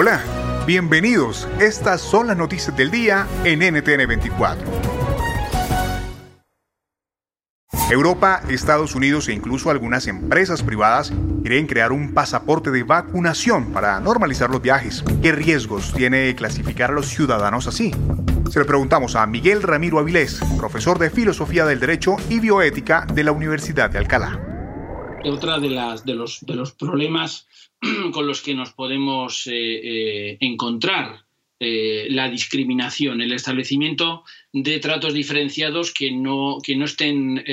Hola, bienvenidos. Estas son las noticias del día en NTN 24. Europa, Estados Unidos e incluso algunas empresas privadas quieren crear un pasaporte de vacunación para normalizar los viajes. ¿Qué riesgos tiene clasificar a los ciudadanos así? Se lo preguntamos a Miguel Ramiro Avilés, profesor de Filosofía del Derecho y Bioética de la Universidad de Alcalá. Otra de, las, de, los, de los problemas con los que nos podemos eh, eh, encontrar eh, la discriminación, el establecimiento de tratos diferenciados que no, que no estén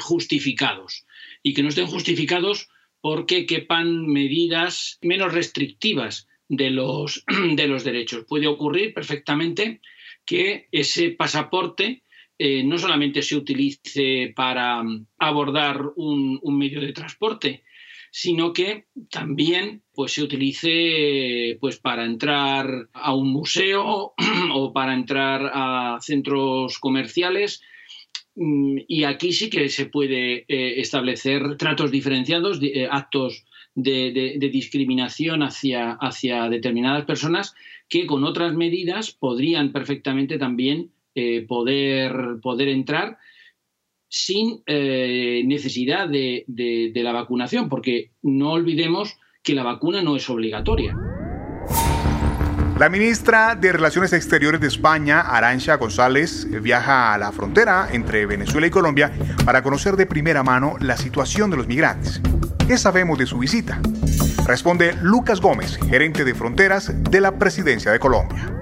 justificados y que no estén justificados porque quepan medidas menos restrictivas de los, de los derechos. Puede ocurrir perfectamente que ese pasaporte no solamente se utilice para abordar un, medio de transporte, sino que también pues, se utilice pues, para entrar a un museo o para entrar a centros comerciales. Mm, y aquí sí que se puede eh, establecer tratos diferenciados, eh, actos de, discriminación hacia, hacia determinadas personas que con otras medidas podrían perfectamente también eh, poder, poder entrar sin eh, necesidad de, la vacunación, porque no olvidemos que la vacuna no es obligatoria. La ministra de Relaciones Exteriores de España, Arancha González, viaja a la frontera entre Venezuela y Colombia para conocer de primera mano la situación de los migrantes. ¿Qué sabemos de su visita? Responde Lucas Gómez, gerente de fronteras de la Presidencia de Colombia.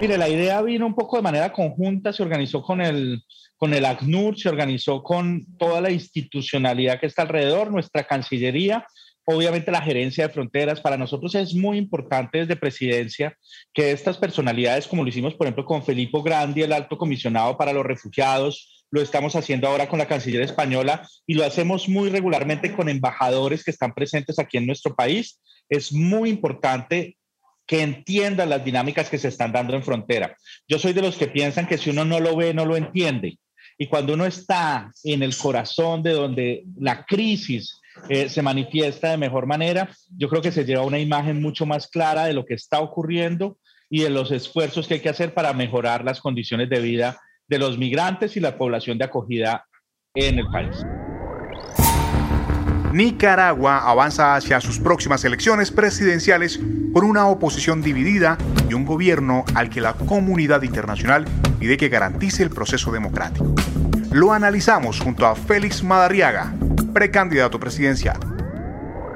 Mire, la idea vino un poco de manera conjunta, se organizó con el con el ACNUR, se organizó con toda la institucionalidad que está alrededor, nuestra Cancillería, obviamente la gerencia de fronteras. Para nosotros es muy importante desde presidencia que estas personalidades, como lo hicimos, por ejemplo, con Felipe Grandi, el alto comisionado para los refugiados, lo estamos haciendo ahora con la Cancillería española y lo hacemos muy regularmente con embajadores que están presentes aquí en nuestro país. Es muy importante que entiendan las dinámicas que se están dando en frontera. Yo soy de los que piensan que si uno no lo ve, no lo entiende. Y cuando uno está en el corazón de donde la crisis eh, se manifiesta de mejor manera, yo creo que se lleva una imagen mucho más clara de lo que está ocurriendo y de los esfuerzos que hay que hacer para mejorar las condiciones de vida de los migrantes y la población de acogida en el país. Nicaragua avanza hacia sus próximas elecciones presidenciales con una oposición dividida y un gobierno al que la comunidad internacional pide que garantice el proceso democrático. Lo analizamos junto a Félix Madarriaga, precandidato presidencial.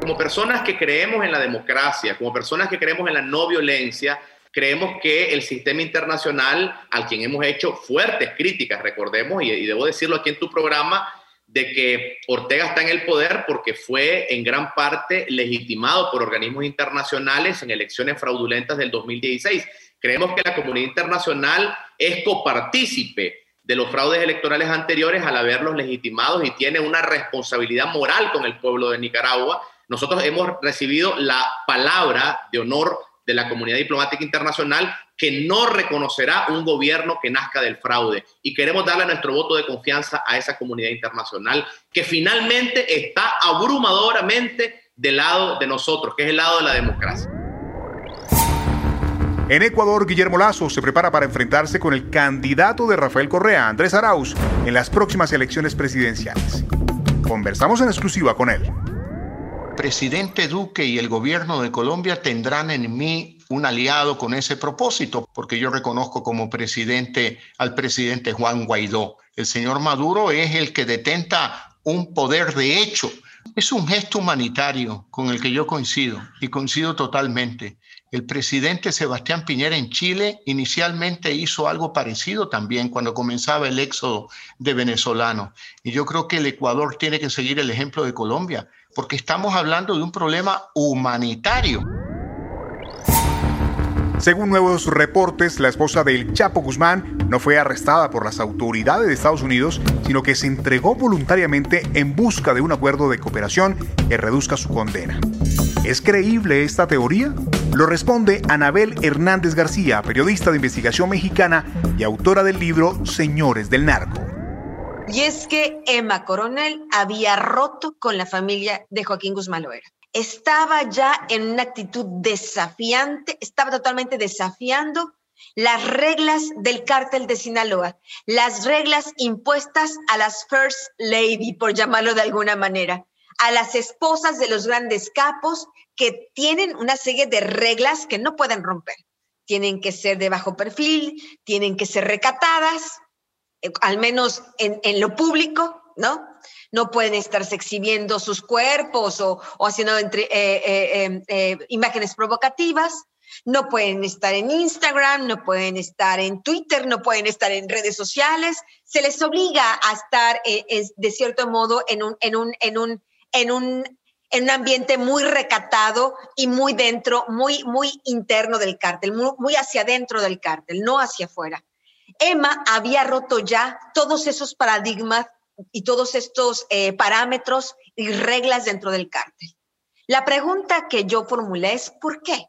Como personas que creemos en la democracia, como personas que creemos en la no violencia, creemos que el sistema internacional, al quien hemos hecho fuertes críticas, recordemos, y, y debo decirlo aquí en tu programa, de que Ortega está en el poder porque fue en gran parte legitimado por organismos internacionales en elecciones fraudulentas del 2016. Creemos que la comunidad internacional es copartícipe de los fraudes electorales anteriores al haberlos legitimados y tiene una responsabilidad moral con el pueblo de Nicaragua. Nosotros hemos recibido la palabra de honor de la comunidad diplomática internacional que no reconocerá un gobierno que nazca del fraude. Y queremos darle nuestro voto de confianza a esa comunidad internacional que finalmente está abrumadoramente del lado de nosotros, que es el lado de la democracia. En Ecuador, Guillermo Lazo se prepara para enfrentarse con el candidato de Rafael Correa, Andrés Arauz, en las próximas elecciones presidenciales. Conversamos en exclusiva con él. Presidente Duque y el gobierno de Colombia tendrán en mí un aliado con ese propósito, porque yo reconozco como presidente al presidente Juan Guaidó. El señor Maduro es el que detenta un poder de hecho. Es un gesto humanitario con el que yo coincido y coincido totalmente. El presidente Sebastián Piñera en Chile inicialmente hizo algo parecido también cuando comenzaba el éxodo de venezolanos. Y yo creo que el Ecuador tiene que seguir el ejemplo de Colombia, porque estamos hablando de un problema humanitario. Según nuevos reportes, la esposa del Chapo Guzmán no fue arrestada por las autoridades de Estados Unidos, sino que se entregó voluntariamente en busca de un acuerdo de cooperación que reduzca su condena. ¿Es creíble esta teoría? Lo responde Anabel Hernández García, periodista de investigación mexicana y autora del libro Señores del Narco. Y es que Emma Coronel había roto con la familia de Joaquín Guzmán Loera. Estaba ya en una actitud desafiante, estaba totalmente desafiando las reglas del cártel de Sinaloa, las reglas impuestas a las First Lady, por llamarlo de alguna manera, a las esposas de los grandes capos que tienen una serie de reglas que no pueden romper. Tienen que ser de bajo perfil, tienen que ser recatadas, eh, al menos en, lo público, ¿no? No pueden estarse exhibiendo sus cuerpos o, haciendo entre, eh, eh, em, imágenes provocativas. No pueden estar en Instagram, no pueden estar en Twitter, no pueden estar en redes sociales. Se les obliga a estar, de cierto modo, en un ambiente muy recatado y muy dentro, muy, muy interno del cártel, muy, muy hacia adentro del cártel, no hacia afuera. Emma había roto ya todos esos paradigmas y todos estos eh, parámetros y reglas dentro del cártel. La pregunta que yo formulé es ¿por qué?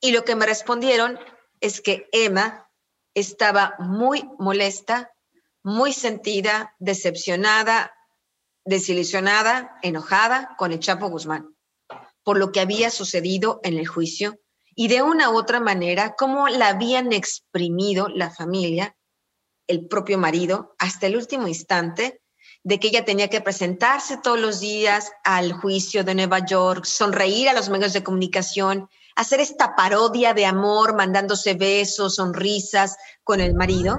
Y lo que me respondieron es que Emma estaba muy molesta, muy sentida, decepcionada, desilusionada, enojada con el Chapo Guzmán por lo que había sucedido en el juicio y de una u otra manera cómo la habían exprimido la familia, el propio marido, hasta el último instante de que ella tenía que presentarse todos los días al juicio de Nueva York, sonreír a los medios de comunicación, hacer esta parodia de amor, mandándose besos, sonrisas con el marido.